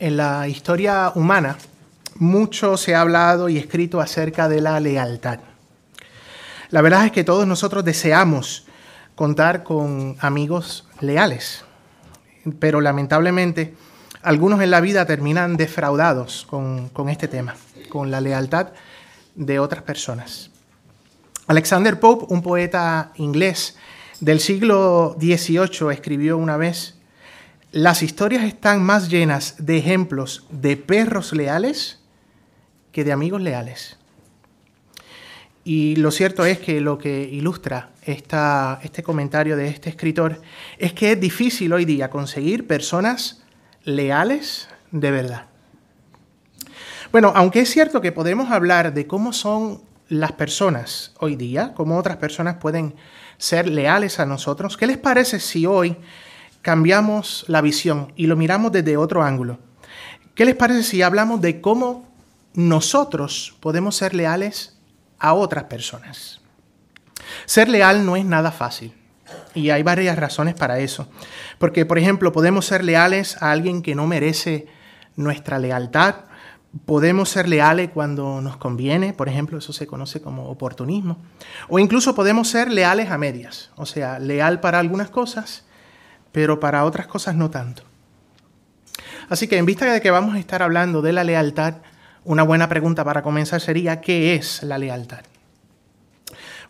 En la historia humana, mucho se ha hablado y escrito acerca de la lealtad. La verdad es que todos nosotros deseamos contar con amigos leales, pero lamentablemente algunos en la vida terminan defraudados con, este tema, con la lealtad de otras personas. Alexander Pope, un poeta inglés del siglo XVIII, escribió una vez, las historias están más llenas de ejemplos de perros leales que de amigos leales. Y lo cierto es que lo que ilustra este comentario de este escritor es que es difícil hoy día conseguir personas leales de verdad. Bueno, aunque es cierto que podemos hablar de cómo son las personas hoy día, cómo otras personas pueden ser leales a nosotros, ¿qué les parece si hoy cambiamos la visión y lo miramos desde otro ángulo. ¿Qué les parece si hablamos de cómo nosotros podemos ser leales a otras personas? Ser leal no es nada fácil y hay varias razones para eso. Porque, por ejemplo, podemos ser leales a alguien que no merece nuestra lealtad. Podemos ser leales cuando nos conviene, por ejemplo, eso se conoce como oportunismo. O incluso podemos ser leales a medias, o sea, leal para algunas cosas pero para otras cosas no tanto. Así que en vista de que vamos a estar hablando de la lealtad, una buena pregunta para comenzar sería, ¿qué es la lealtad?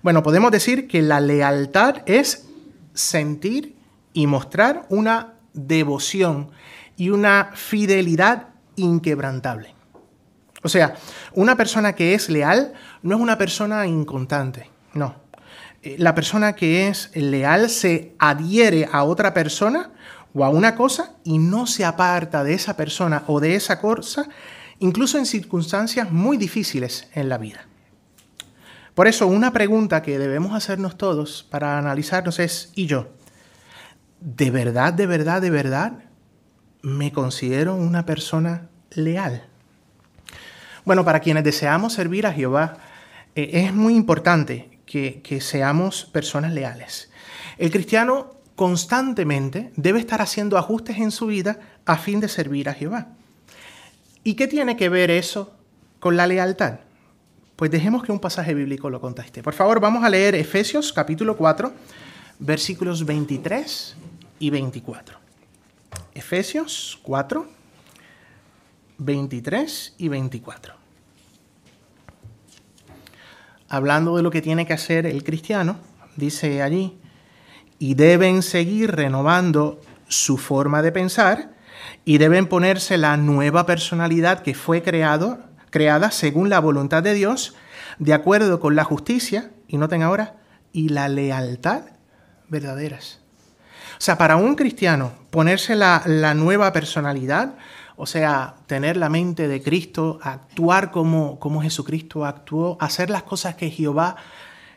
Bueno, podemos decir que la lealtad es sentir y mostrar una devoción y una fidelidad inquebrantable. O sea, una persona que es leal no es una persona inconstante, no. Eh, la persona que es leal se adhiere a otra persona o a una cosa y no se aparta de esa persona o de esa cosa, incluso en circunstancias muy difíciles en la vida. Por eso una pregunta que debemos hacernos todos para analizarnos es, ¿y yo? ¿De verdad, de verdad, de verdad me considero una persona leal? Bueno, para quienes deseamos servir a Jehová, eh, es muy importante que, seamos personas leales. El cristiano constantemente debe estar haciendo ajustes en su vida a fin de servir a Jehová. ¿Y qué tiene que ver eso con la lealtad? Pues dejemos que un pasaje bíblico lo conteste. Por favor, vamos a leer Efesios capítulo 4, versículos 23 y 24. Efesios 4, 23 y 24 hablando de lo que tiene que hacer el cristiano, dice allí, y deben seguir renovando su forma de pensar y deben ponerse la nueva personalidad que fue creado, creada según la voluntad de Dios, de acuerdo con la justicia, y noten ahora, y la lealtad verdaderas. O sea, para un cristiano ponerse la, la nueva personalidad, o sea, tener la mente de Cristo, actuar como, como Jesucristo actuó, hacer las cosas que Jehová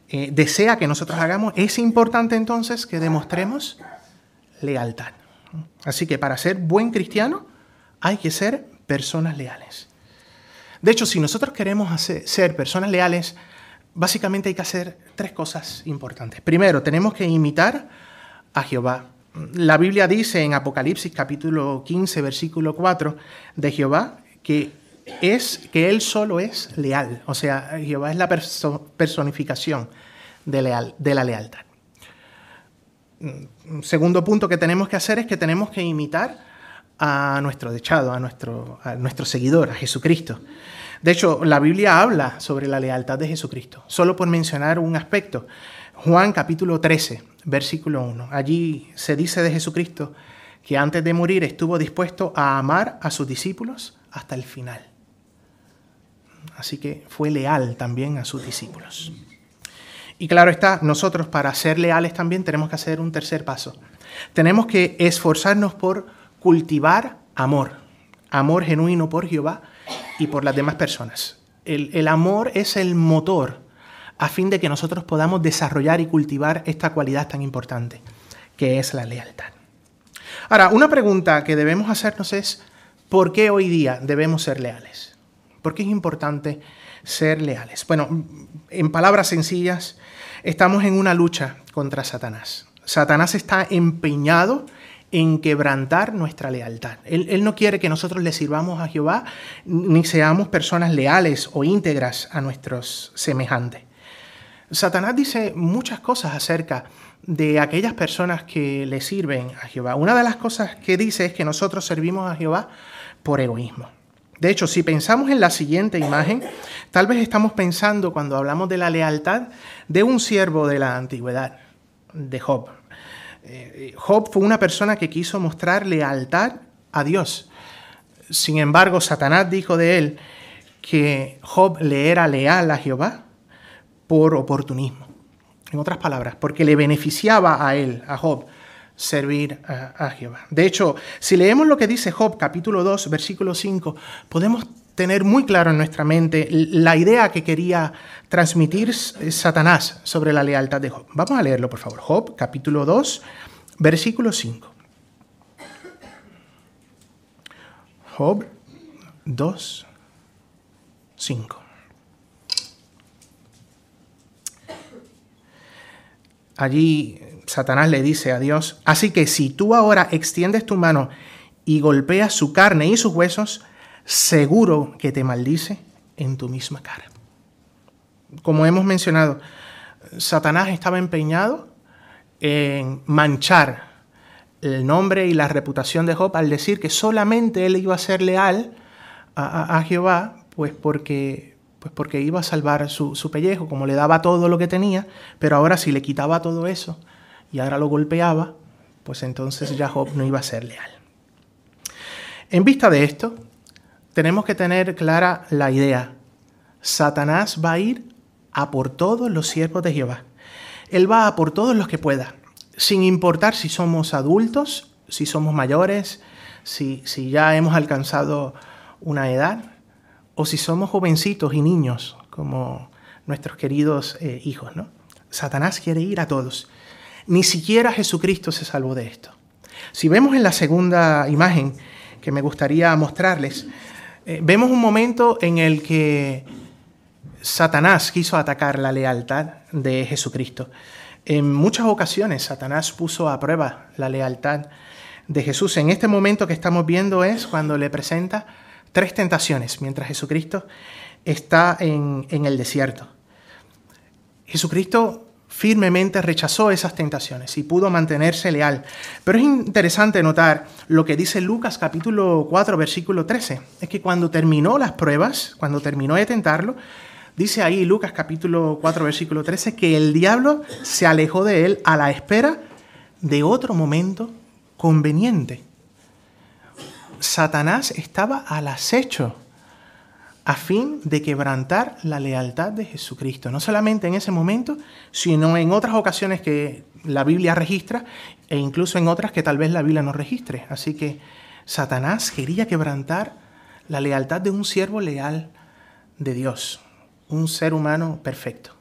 eh, desea que nosotros hagamos, es importante entonces que demostremos lealtad. Así que para ser buen cristiano hay que ser personas leales. De hecho, si nosotros queremos ser personas leales, básicamente hay que hacer tres cosas importantes. Primero, tenemos que imitar a Jehová. La Biblia dice en Apocalipsis capítulo 15, versículo 4 de Jehová que es que él solo es leal, o sea, Jehová es la personificación de, la lealtad. Un segundo punto que tenemos que hacer es que tenemos que imitar a nuestro dechado, a nuestro, a nuestro seguidor, a Jesucristo. De hecho, la Biblia habla sobre la lealtad de Jesucristo, solo por mencionar un aspecto. Juan capítulo 13, versículo 1. Allí se dice de Jesucristo que antes de morir estuvo dispuesto a amar a sus discípulos hasta el final. Así que fue leal también a sus discípulos. Y claro está, nosotros para ser leales también tenemos que hacer un tercer paso. Tenemos que esforzarnos por cultivar amor, amor genuino por Jehová y por las demás personas. El, el amor es el motor a fin de que nosotros podamos desarrollar y cultivar esta cualidad tan importante, que es la lealtad. Ahora, una pregunta que debemos hacernos es, ¿por qué hoy día debemos ser leales? ¿Por qué es importante ser leales? Bueno, en palabras sencillas, estamos en una lucha contra Satanás. Satanás está empeñado en quebrantar nuestra lealtad. Él, no quiere que nosotros le sirvamos a Jehová ni seamos personas leales o íntegras a nuestros semejantes. Satanás dice muchas cosas acerca de aquellas personas que le sirven a Jehová. Una de las cosas que dice es que nosotros servimos a Jehová por egoísmo. De hecho, si pensamos en la siguiente imagen, tal vez estamos pensando cuando hablamos de la lealtad de un siervo de la antigüedad, de Job. Eh, Job fue una persona que quiso mostrar lealtad a Dios. Sin embargo, Satanás dijo de él que Job le era leal a Jehová por oportunismo. En otras palabras, porque le beneficiaba a él, a Job, servir a, Jehová. De hecho, si leemos lo que dice Job capítulo 2, versículo 5, podemos tener muy claro en nuestra mente la idea que quería transmitir Satanás sobre la lealtad de Job. Vamos a leerlo, por favor. Job capítulo 2, versículo 5. Job 2, 5. Allí Satanás le dice a Dios, así que si tú ahora extiendes tu mano y golpeas su carne y sus huesos, seguro que te maldice en tu misma cara. Como hemos mencionado, Satanás estaba empeñado en manchar el nombre y la reputación de Job al decir que solamente él iba a ser leal a, Jehová, pues porque, pues porque iba a salvar su, su pellejo, como le daba todo lo que tenía, pero ahora si le quitaba todo eso, y ahora lo golpeaba, pues entonces ya Job no iba a ser leal. En vista de esto, tenemos que tener clara la idea. Satanás va a ir a por todos los siervos de Jehová. Él va a por todos los que pueda, sin importar si somos adultos, si somos mayores, si, si ya hemos alcanzado una edad, o si somos jovencitos y niños, como nuestros queridos eh, hijos. ¿no? Satanás quiere ir a todos. Ni siquiera Jesucristo se salvó de esto. Si vemos en la segunda imagen que me gustaría mostrarles, eh, vemos un momento en el que Satanás quiso atacar la lealtad de Jesucristo. En muchas ocasiones Satanás puso a prueba la lealtad de Jesús. En este momento que estamos viendo es cuando le presenta tres tentaciones mientras Jesucristo está en, el desierto. Jesucristo firmemente rechazó esas tentaciones y pudo mantenerse leal. Pero es interesante notar lo que dice Lucas capítulo 4 versículo 13. Es que cuando terminó las pruebas, cuando terminó de tentarlo, dice ahí Lucas capítulo 4 versículo 13 que el diablo se alejó de él a la espera de otro momento conveniente. Satanás estaba al acecho a fin de quebrantar la lealtad de Jesucristo, no solamente en ese momento, sino en otras ocasiones que la Biblia registra e incluso en otras que tal vez la Biblia no registre. Así que Satanás quería quebrantar la lealtad de un siervo leal de Dios, un ser humano perfecto.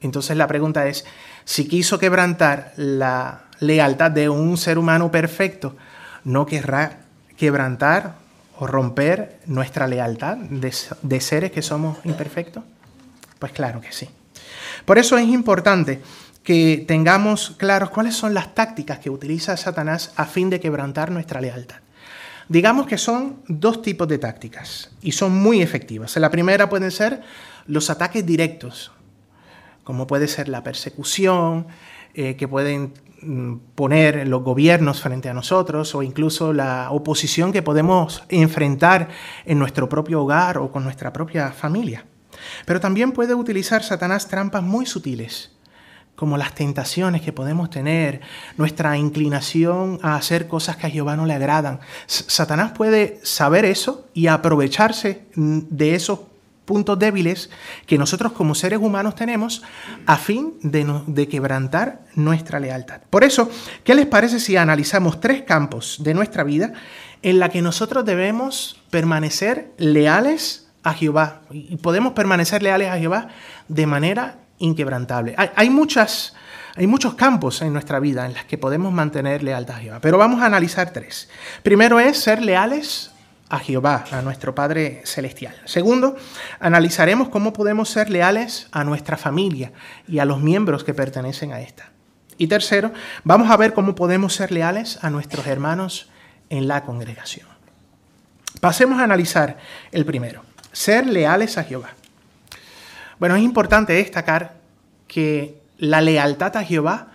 Entonces la pregunta es, si quiso quebrantar la lealtad de un ser humano perfecto, ¿no querrá quebrantar o romper nuestra lealtad de, seres que somos imperfectos? Pues claro que sí. Por eso es importante que tengamos claros cuáles son las tácticas que utiliza Satanás a fin de quebrantar nuestra lealtad. Digamos que son dos tipos de tácticas y son muy efectivas. La primera pueden ser los ataques directos, como puede ser la persecución, eh, que pueden poner los gobiernos frente a nosotros o incluso la oposición que podemos enfrentar en nuestro propio hogar o con nuestra propia familia. Pero también puede utilizar Satanás trampas muy sutiles, como las tentaciones que podemos tener, nuestra inclinación a hacer cosas que a Jehová no le agradan. Satanás puede saber eso y aprovecharse mm, de esos puntos débiles que nosotros como seres humanos tenemos a fin de, quebrantar nuestra lealtad. Por eso, ¿qué les parece si analizamos tres campos de nuestra vida en la que nosotros debemos permanecer leales a Jehová? Y podemos permanecer leales a Jehová de manera inquebrantable. Hay, muchas, hay muchos campos en nuestra vida en los que podemos mantener lealtad a Jehová, pero vamos a analizar tres. Primero es ser leales a Jehová, a nuestro Padre Celestial. Segundo, analizaremos cómo podemos ser leales a nuestra familia y a los miembros que pertenecen a esta. Y tercero, vamos a ver cómo podemos ser leales a nuestros hermanos en la congregación. Pasemos a analizar el primero, ser leales a Jehová. Bueno, es importante destacar que la lealtad a Jehová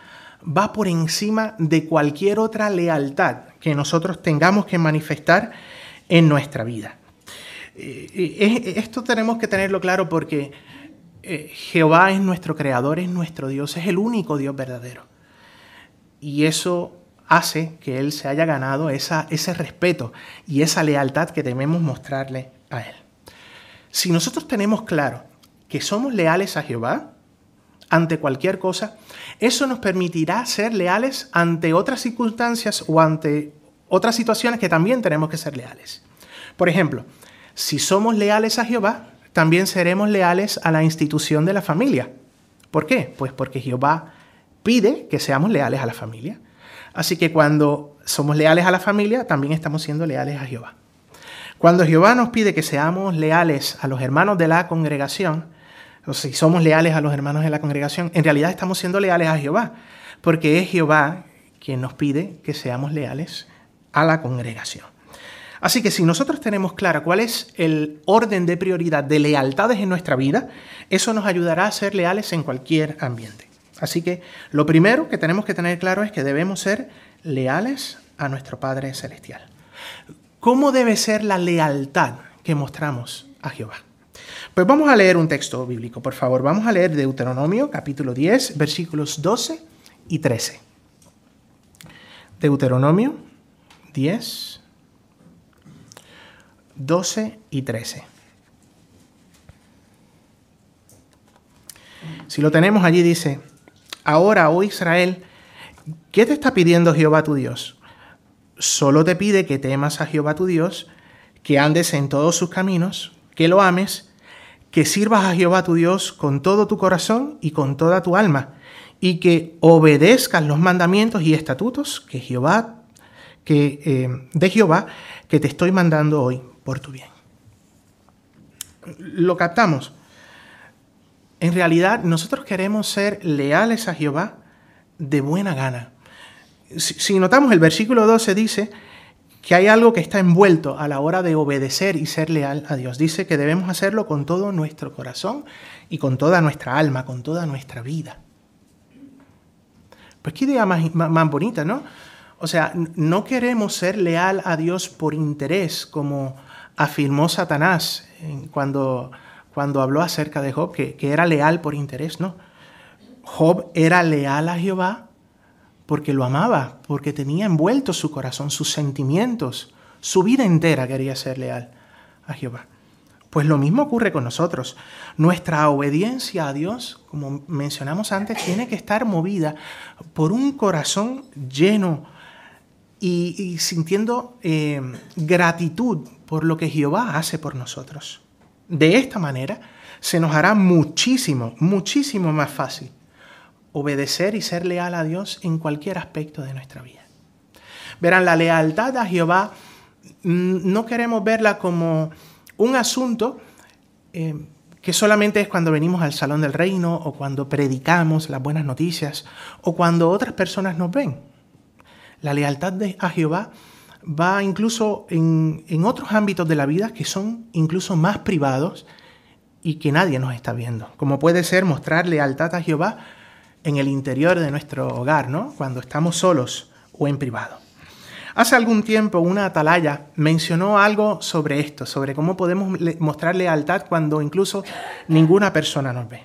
va por encima de cualquier otra lealtad que nosotros tengamos que manifestar en nuestra vida. Eh, esto tenemos que tenerlo claro porque eh, Jehová es nuestro creador, es nuestro Dios, es el único Dios verdadero. Y eso hace que Él se haya ganado ese respeto y esa lealtad que debemos mostrarle a Él. Si nosotros tenemos claro que somos leales a Jehová ante cualquier cosa, eso nos permitirá ser leales ante otras circunstancias o ante otras situaciones que también tenemos que ser leales. Por ejemplo, si somos leales a Jehová, también seremos leales a la institución de la familia. ¿Por qué? Pues porque Jehová pide que seamos leales a la familia. Así que cuando somos leales a la familia, también estamos siendo leales a Jehová. Cuando Jehová nos pide que seamos leales a los hermanos de la congregación, o si somos leales a los hermanos de la congregación, en realidad estamos siendo leales a Jehová, porque es Jehová quien nos pide que seamos leales a la congregación. Así que si nosotros tenemos claro cuál es el orden de prioridad de lealtades en nuestra vida, eso nos ayudará a ser leales en cualquier ambiente. Así que lo primero que tenemos que tener claro es que debemos ser leales a nuestro Padre Celestial. ¿Cómo debe ser la lealtad que mostramos a Jehová? Pues vamos a leer un texto bíblico, por favor. Vamos a leer Deuteronomio capítulo 10, versículos 12 y 13. Deuteronomio 10, 12 y 13. Si lo tenemos allí dice, ahora, oh Israel, ¿qué te está pidiendo Jehová tu Dios? Solo te pide que temas a Jehová tu Dios, que andes en todos sus caminos, que lo ames, que sirvas a Jehová tu Dios con todo tu corazón y con toda tu alma, y que obedezcas los mandamientos y estatutos que Jehová, que, eh, de Jehová, que te estoy mandando hoy por tu bien. Lo captamos. En realidad nosotros queremos ser leales a Jehová de buena gana. Si, notamos el versículo 12 dice que hay algo que está envuelto a la hora de obedecer y ser leal a Dios. Dice que debemos hacerlo con todo nuestro corazón y con toda nuestra alma, con toda nuestra vida. Pues qué idea más, más bonita, ¿no? O sea, no queremos ser leal a Dios por interés, como afirmó Satanás cuando, cuando habló acerca de Job, que, que era leal por interés, no. Job era leal a Jehová porque lo amaba, porque tenía envuelto su corazón, sus sentimientos, su vida entera quería ser leal a Jehová. Pues lo mismo ocurre con nosotros. Nuestra obediencia a Dios, como mencionamos antes, tiene que estar movida por un corazón lleno y, sintiendo eh, gratitud por lo que Jehová hace por nosotros. De esta manera se nos hará muchísimo, muchísimo más fácil obedecer y ser leal a Dios en cualquier aspecto de nuestra vida. Verán, la lealtad a Jehová mm, no queremos verla como un asunto eh, que solamente es cuando venimos al salón del reino o cuando predicamos las buenas noticias o cuando otras personas nos ven. La lealtad a Jehová va incluso en, otros ámbitos de la vida que son incluso más privados y que nadie nos está viendo, como puede ser mostrar lealtad a Jehová en el interior de nuestro hogar, ¿no? Cuando estamos solos o en privado. Hace algún tiempo una atalaya mencionó algo sobre esto, sobre cómo podemos mostrar lealtad cuando incluso ninguna persona nos ve.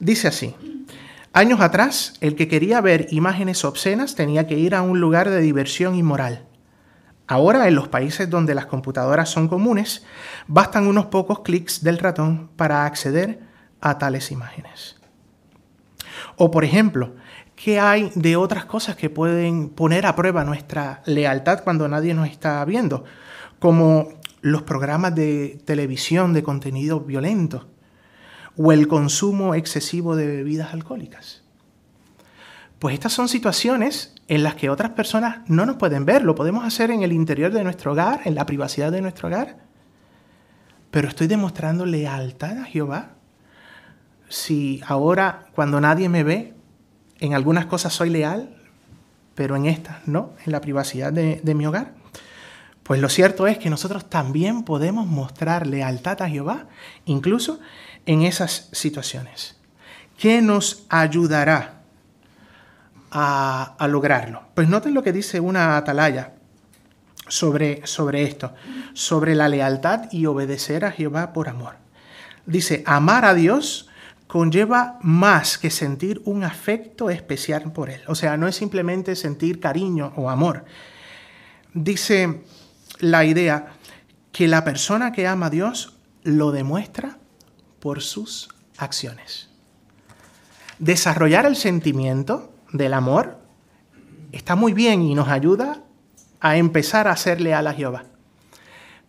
Dice así, años atrás el que quería ver imágenes obscenas tenía que ir a un lugar de diversión inmoral. Ahora, en los países donde las computadoras son comunes, bastan unos pocos clics del ratón para acceder a tales imágenes. O, por ejemplo, ¿qué hay de otras cosas que pueden poner a prueba nuestra lealtad cuando nadie nos está viendo? Como los programas de televisión de contenido violento o el consumo excesivo de bebidas alcohólicas. Pues estas son situaciones en las que otras personas no nos pueden ver. Lo podemos hacer en el interior de nuestro hogar, en la privacidad de nuestro hogar. Pero estoy demostrando lealtad a Jehová. Si ahora, cuando nadie me ve, en algunas cosas soy leal, pero en estas no, en la privacidad de, de mi hogar. Pues lo cierto es que nosotros también podemos mostrar lealtad a Jehová, incluso en esas situaciones. ¿Qué nos ayudará a, lograrlo? Pues noten lo que dice una atalaya sobre, sobre esto, sobre la lealtad y obedecer a Jehová por amor. Dice, amar a Dios conlleva más que sentir un afecto especial por Él. O sea, no es simplemente sentir cariño o amor. Dice la idea que la persona que ama a Dios lo demuestra por sus acciones. Desarrollar el sentimiento del amor está muy bien y nos ayuda a empezar a ser leal a Jehová.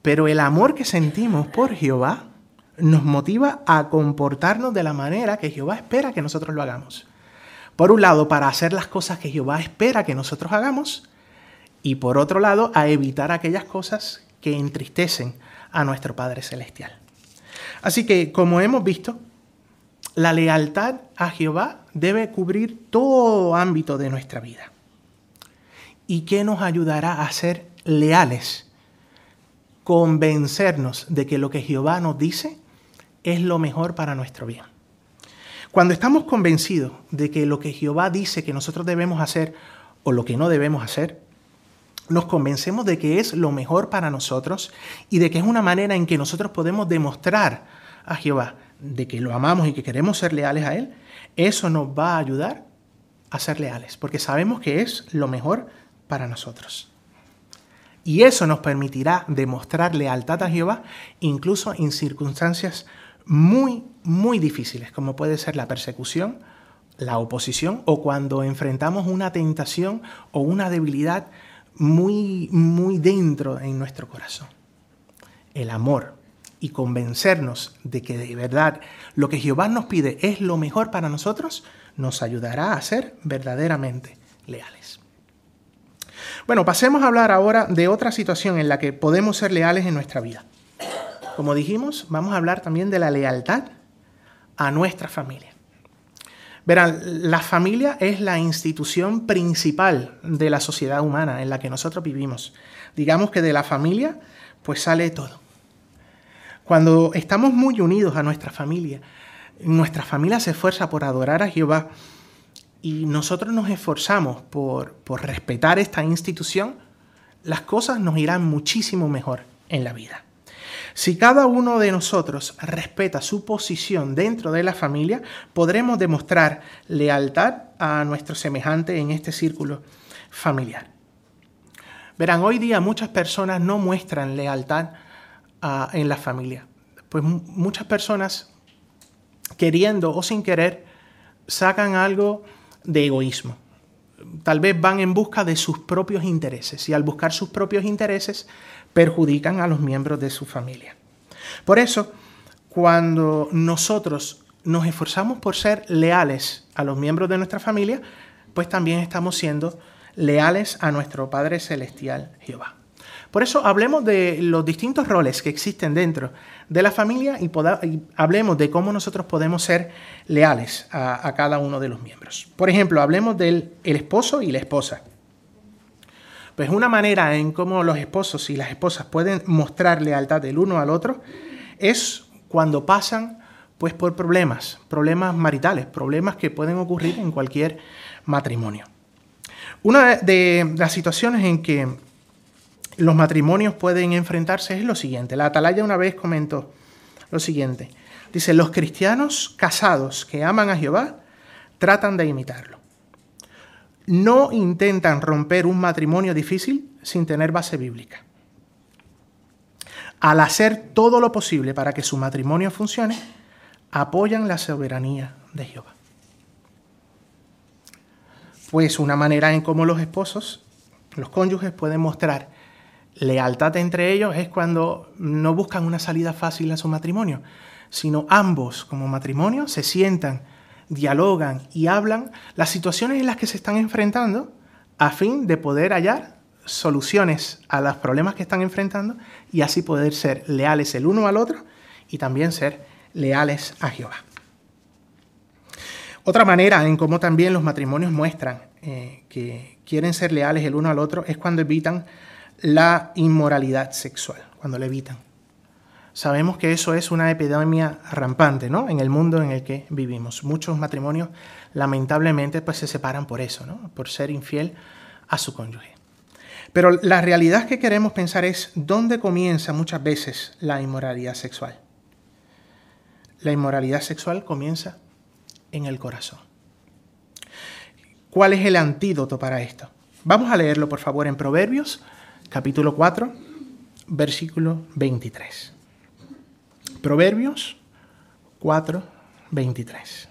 Pero el amor que sentimos por Jehová nos motiva a comportarnos de la manera que Jehová espera que nosotros lo hagamos. Por un lado, para hacer las cosas que Jehová espera que nosotros hagamos, y por otro lado, a evitar aquellas cosas que entristecen a nuestro Padre Celestial. Así que, como hemos visto, la lealtad a Jehová debe cubrir todo ámbito de nuestra vida. ¿Y qué nos ayudará a ser leales? Convencernos de que lo que Jehová nos dice es lo mejor para nuestro bien. Cuando estamos convencidos de que lo que Jehová dice que nosotros debemos hacer o lo que no debemos hacer, nos convencemos de que es lo mejor para nosotros y de que es una manera en que nosotros podemos demostrar a Jehová de que lo amamos y que queremos ser leales a Él, eso nos va a ayudar a ser leales, porque sabemos que es lo mejor para nosotros. Y eso nos permitirá demostrar lealtad a Jehová incluso en circunstancias muy, muy difíciles, como puede ser la persecución, la oposición o cuando enfrentamos una tentación o una debilidad muy, muy dentro en nuestro corazón. El amor y convencernos de que de verdad lo que Jehová nos pide es lo mejor para nosotros, nos ayudará a ser verdaderamente leales. Bueno, pasemos a hablar ahora de otra situación en la que podemos ser leales en nuestra vida. Como dijimos, vamos a hablar también de la lealtad a nuestra familia. Verán, la familia es la institución principal de la sociedad humana en la que nosotros vivimos. Digamos que de la familia pues sale todo. Cuando estamos muy unidos a nuestra familia, nuestra familia se esfuerza por adorar a Jehová, y nosotros nos esforzamos por, por respetar esta institución, las cosas nos irán muchísimo mejor en la vida. Si cada uno de nosotros respeta su posición dentro de la familia, podremos demostrar lealtad a nuestro semejante en este círculo familiar. Verán, hoy día muchas personas no muestran lealtad ah, en la familia, pues muchas personas, queriendo o sin querer, sacan algo de egoísmo. Tal vez van en busca de sus propios intereses y al buscar sus propios intereses perjudican a los miembros de su familia. Por eso, cuando nosotros nos esforzamos por ser leales a los miembros de nuestra familia, pues también estamos siendo leales a nuestro Padre Celestial Jehová. Por eso hablemos de los distintos roles que existen dentro de la familia y, hablemos de cómo nosotros podemos ser leales a, cada uno de los miembros. Por ejemplo, hablemos del esposo y la esposa. Pues una manera en cómo los esposos y las esposas pueden mostrar lealtad del uno al otro es cuando pasan pues por problemas, problemas maritales, problemas que pueden ocurrir en cualquier matrimonio. Una de las situaciones en que los matrimonios pueden enfrentarse es lo siguiente. La atalaya una vez comentó lo siguiente. Dice, los cristianos casados que aman a Jehová tratan de imitarlo. No intentan romper un matrimonio difícil sin tener base bíblica. Al hacer todo lo posible para que su matrimonio funcione, apoyan la soberanía de Jehová. Pues una manera en cómo los esposos, los cónyuges pueden mostrar lealtad entre ellos es cuando no buscan una salida fácil a su matrimonio, sino ambos como matrimonio se sientan, dialogan y hablan las situaciones en las que se están enfrentando a fin de poder hallar soluciones a los problemas que están enfrentando y así poder ser leales el uno al otro y también ser leales a Jehová. Otra manera en cómo también los matrimonios muestran eh, que quieren ser leales el uno al otro es cuando evitan la inmoralidad sexual, cuando la evitan. Sabemos que eso es una epidemia rampante ¿no? en el mundo en el que vivimos. Muchos matrimonios lamentablemente pues, se separan por eso, ¿no? por ser infiel a su cónyuge. Pero la realidad que queremos pensar es dónde comienza muchas veces la inmoralidad sexual. La inmoralidad sexual comienza en el corazón. ¿Cuál es el antídoto para esto? Vamos a leerlo, por favor, en Proverbios, capítulo 4, versículo 23. Proverbios 4, 23.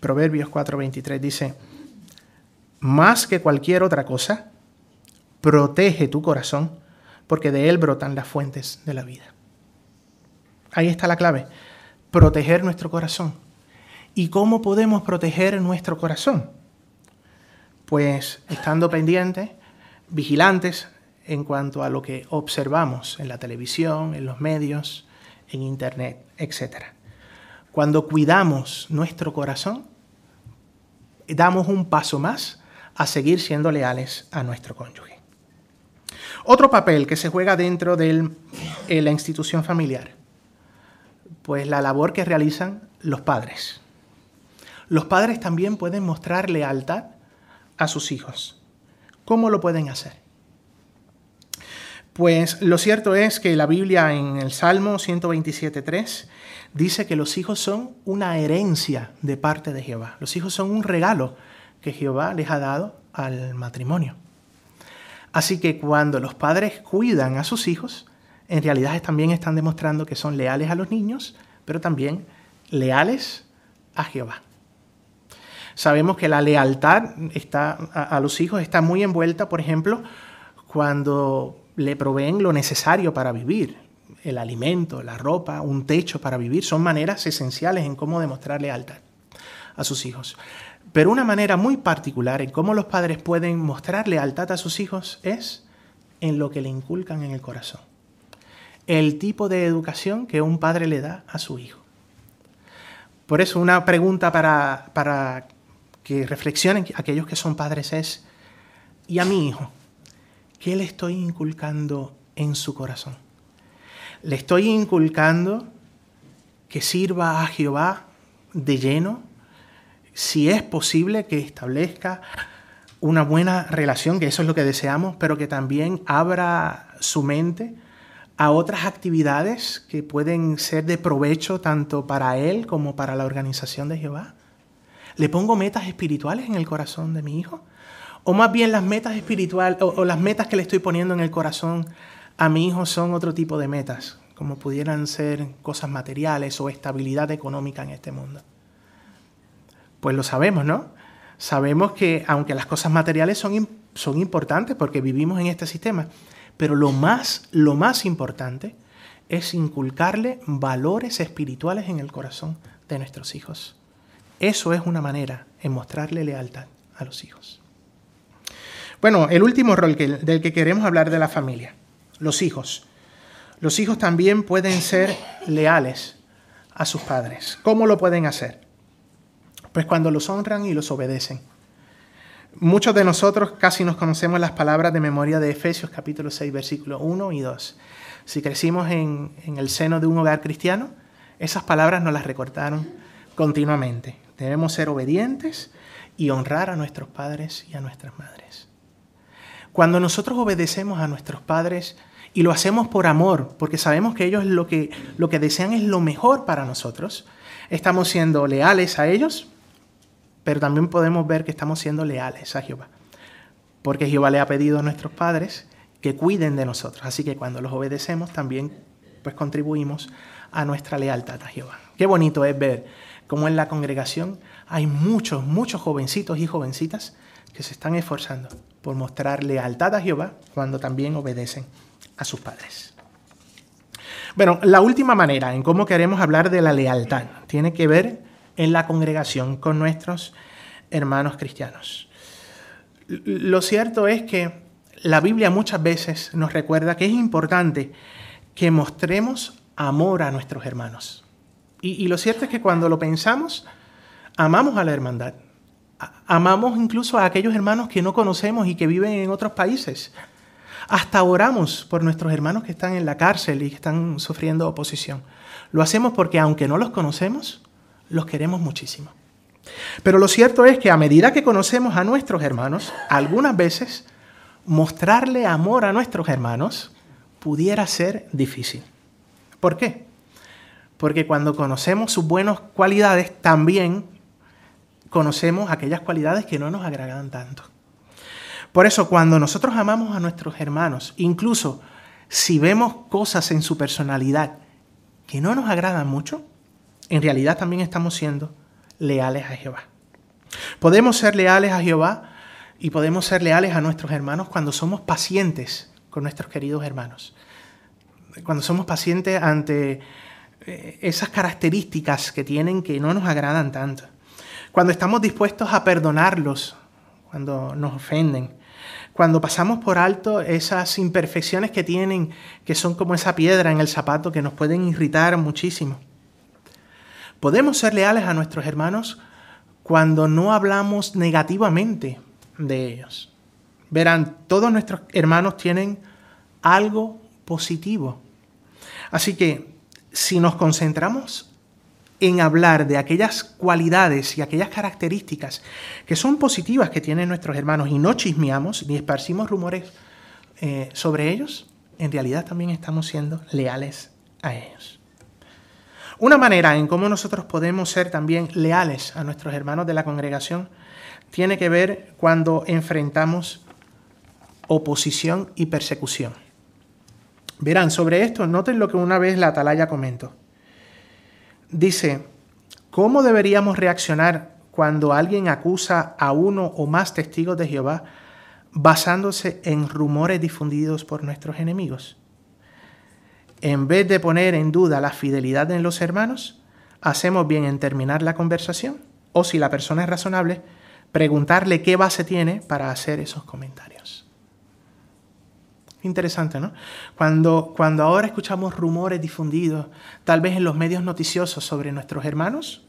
Proverbios 4:23 dice, más que cualquier otra cosa, protege tu corazón, porque de él brotan las fuentes de la vida. Ahí está la clave, proteger nuestro corazón. ¿Y cómo podemos proteger nuestro corazón? Pues estando pendientes, vigilantes en cuanto a lo que observamos en la televisión, en los medios, en Internet, etc. Cuando cuidamos nuestro corazón, damos un paso más a seguir siendo leales a nuestro cónyuge. Otro papel que se juega dentro de la institución familiar, pues la labor que realizan los padres. Los padres también pueden mostrar lealtad a sus hijos. ¿Cómo lo pueden hacer? Pues lo cierto es que la Biblia en el Salmo 127.3 dice que los hijos son una herencia de parte de Jehová. Los hijos son un regalo que Jehová les ha dado al matrimonio. Así que cuando los padres cuidan a sus hijos, en realidad también están demostrando que son leales a los niños, pero también leales a Jehová. Sabemos que la lealtad a los hijos está muy envuelta, por ejemplo, cuando le proveen lo necesario para vivir el alimento, la ropa, un techo para vivir, son maneras esenciales en cómo demostrar lealtad a sus hijos. Pero una manera muy particular en cómo los padres pueden mostrar lealtad a sus hijos es en lo que le inculcan en el corazón. El tipo de educación que un padre le da a su hijo. Por eso una pregunta para, para que reflexionen aquellos que son padres es, ¿y a mi hijo? ¿Qué le estoy inculcando en su corazón? Le estoy inculcando que sirva a Jehová de lleno, si es posible que establezca una buena relación, que eso es lo que deseamos, pero que también abra su mente a otras actividades que pueden ser de provecho tanto para él como para la organización de Jehová. ¿Le pongo metas espirituales en el corazón de mi hijo? O más bien las metas espirituales o, o las metas que le estoy poniendo en el corazón a mi hijo son otro tipo de metas, como pudieran ser cosas materiales o estabilidad económica en este mundo. Pues lo sabemos, ¿no? Sabemos que aunque las cosas materiales son, son importantes porque vivimos en este sistema, pero lo más, lo más importante es inculcarle valores espirituales en el corazón de nuestros hijos. Eso es una manera en mostrarle lealtad a los hijos. Bueno, el último rol del que queremos hablar de la familia los hijos. Los hijos también pueden ser leales a sus padres. ¿Cómo lo pueden hacer? Pues cuando los honran y los obedecen. Muchos de nosotros casi nos conocemos las palabras de memoria de Efesios capítulo 6, versículos 1 y 2. Si crecimos en, en el seno de un hogar cristiano, esas palabras nos las recordaron continuamente. Debemos ser obedientes y honrar a nuestros padres y a nuestras madres. Cuando nosotros obedecemos a nuestros padres y lo hacemos por amor, porque sabemos que ellos lo que, lo que desean es lo mejor para nosotros, estamos siendo leales a ellos, pero también podemos ver que estamos siendo leales a Jehová. Porque Jehová le ha pedido a nuestros padres que cuiden de nosotros. Así que cuando los obedecemos también pues contribuimos a nuestra lealtad a Jehová. Qué bonito es ver cómo en la congregación hay muchos, muchos jovencitos y jovencitas que se están esforzando por mostrar lealtad a Jehová cuando también obedecen a sus padres. Bueno, la última manera en cómo queremos hablar de la lealtad tiene que ver en la congregación con nuestros hermanos cristianos. Lo cierto es que la Biblia muchas veces nos recuerda que es importante que mostremos amor a nuestros hermanos. Y, lo cierto es que cuando lo pensamos, amamos a la hermandad. Amamos incluso a aquellos hermanos que no conocemos y que viven en otros países. Hasta oramos por nuestros hermanos que están en la cárcel y que están sufriendo oposición. Lo hacemos porque aunque no los conocemos, los queremos muchísimo. Pero lo cierto es que a medida que conocemos a nuestros hermanos, algunas veces mostrarle amor a nuestros hermanos pudiera ser difícil. ¿Por qué? Porque cuando conocemos sus buenas cualidades, también conocemos aquellas cualidades que no nos agradan tanto. Por eso, cuando nosotros amamos a nuestros hermanos, incluso si vemos cosas en su personalidad que no nos agradan mucho, en realidad también estamos siendo leales a Jehová. Podemos ser leales a Jehová y podemos ser leales a nuestros hermanos cuando somos pacientes con nuestros queridos hermanos. Cuando somos pacientes ante esas características que tienen que no nos agradan tanto. Cuando estamos dispuestos a perdonarlos cuando nos ofenden. Cuando pasamos por alto esas imperfecciones que tienen, que son como esa piedra en el zapato que nos pueden irritar muchísimo. Podemos ser leales a nuestros hermanos cuando no hablamos negativamente de ellos. Verán, todos nuestros hermanos tienen algo positivo. Así que si nos concentramos en hablar de aquellas cualidades y aquellas características que son positivas que tienen nuestros hermanos y no chismeamos ni esparcimos rumores eh, sobre ellos, en realidad también estamos siendo leales a ellos. Una manera en cómo nosotros podemos ser también leales a nuestros hermanos de la congregación tiene que ver cuando enfrentamos oposición y persecución. Verán, sobre esto, noten lo que una vez la atalaya comentó. Dice, ¿cómo deberíamos reaccionar cuando alguien acusa a uno o más testigos de Jehová basándose en rumores difundidos por nuestros enemigos? En vez de poner en duda la fidelidad de los hermanos, hacemos bien en terminar la conversación o si la persona es razonable, preguntarle qué base tiene para hacer esos comentarios. Interesante, ¿no? Cuando, cuando ahora escuchamos rumores difundidos, tal vez en los medios noticiosos sobre nuestros hermanos,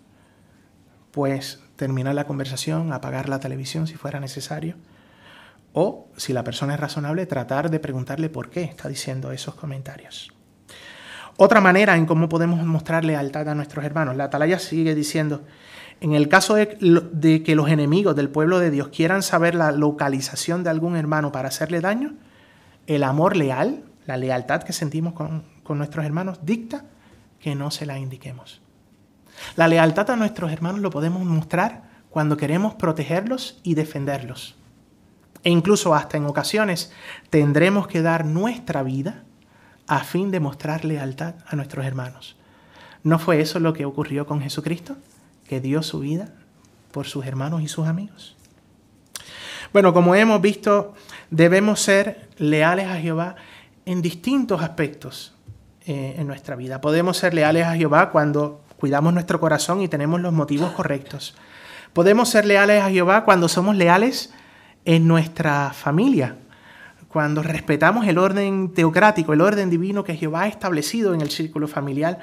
pues terminar la conversación, apagar la televisión si fuera necesario, o si la persona es razonable, tratar de preguntarle por qué está diciendo esos comentarios. Otra manera en cómo podemos mostrar lealtad a nuestros hermanos. La atalaya sigue diciendo, en el caso de, que los enemigos del pueblo de Dios quieran saber la localización de algún hermano para hacerle daño, el amor leal, la lealtad que sentimos con, con nuestros hermanos, dicta que no se la indiquemos. La lealtad a nuestros hermanos lo podemos mostrar cuando queremos protegerlos y defenderlos. E incluso hasta en ocasiones tendremos que dar nuestra vida a fin de mostrar lealtad a nuestros hermanos. ¿No fue eso lo que ocurrió con Jesucristo? que dio su vida por sus hermanos y sus amigos. Bueno, como hemos visto, debemos ser leales a Jehová en distintos aspectos eh, en nuestra vida. Podemos ser leales a Jehová cuando cuidamos nuestro corazón y tenemos los motivos correctos. Podemos ser leales a Jehová cuando somos leales en nuestra familia, cuando respetamos el orden teocrático, el orden divino que Jehová ha establecido en el círculo familiar,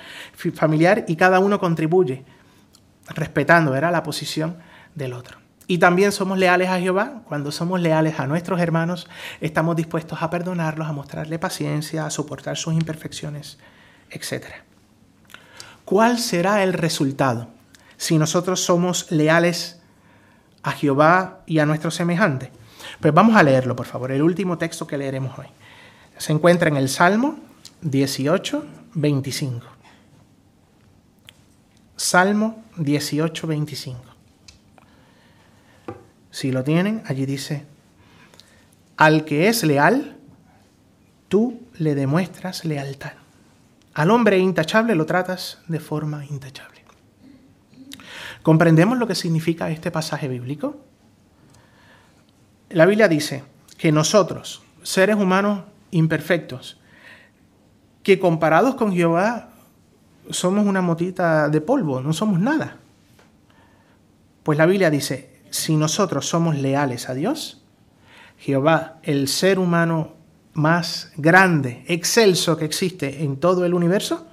y cada uno contribuye respetando era la posición del otro. Y también somos leales a Jehová. Cuando somos leales a nuestros hermanos, estamos dispuestos a perdonarlos, a mostrarle paciencia, a soportar sus imperfecciones, etc. ¿Cuál será el resultado si nosotros somos leales a Jehová y a nuestros semejantes? Pues vamos a leerlo, por favor, el último texto que leeremos hoy. Se encuentra en el Salmo 18, 25. Salmo 18, 25. Si lo tienen, allí dice, al que es leal, tú le demuestras lealtad. Al hombre intachable lo tratas de forma intachable. ¿Comprendemos lo que significa este pasaje bíblico? La Biblia dice que nosotros, seres humanos imperfectos, que comparados con Jehová somos una motita de polvo, no somos nada. Pues la Biblia dice, si nosotros somos leales a Dios, Jehová, el ser humano más grande, excelso que existe en todo el universo,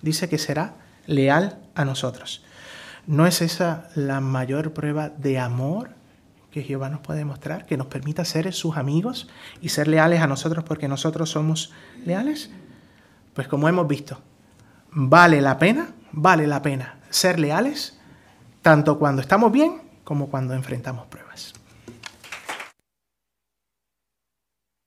dice que será leal a nosotros. ¿No es esa la mayor prueba de amor que Jehová nos puede mostrar? Que nos permita ser sus amigos y ser leales a nosotros porque nosotros somos leales. Pues como hemos visto, vale la pena, vale la pena ser leales, tanto cuando estamos bien como cuando enfrentamos pruebas.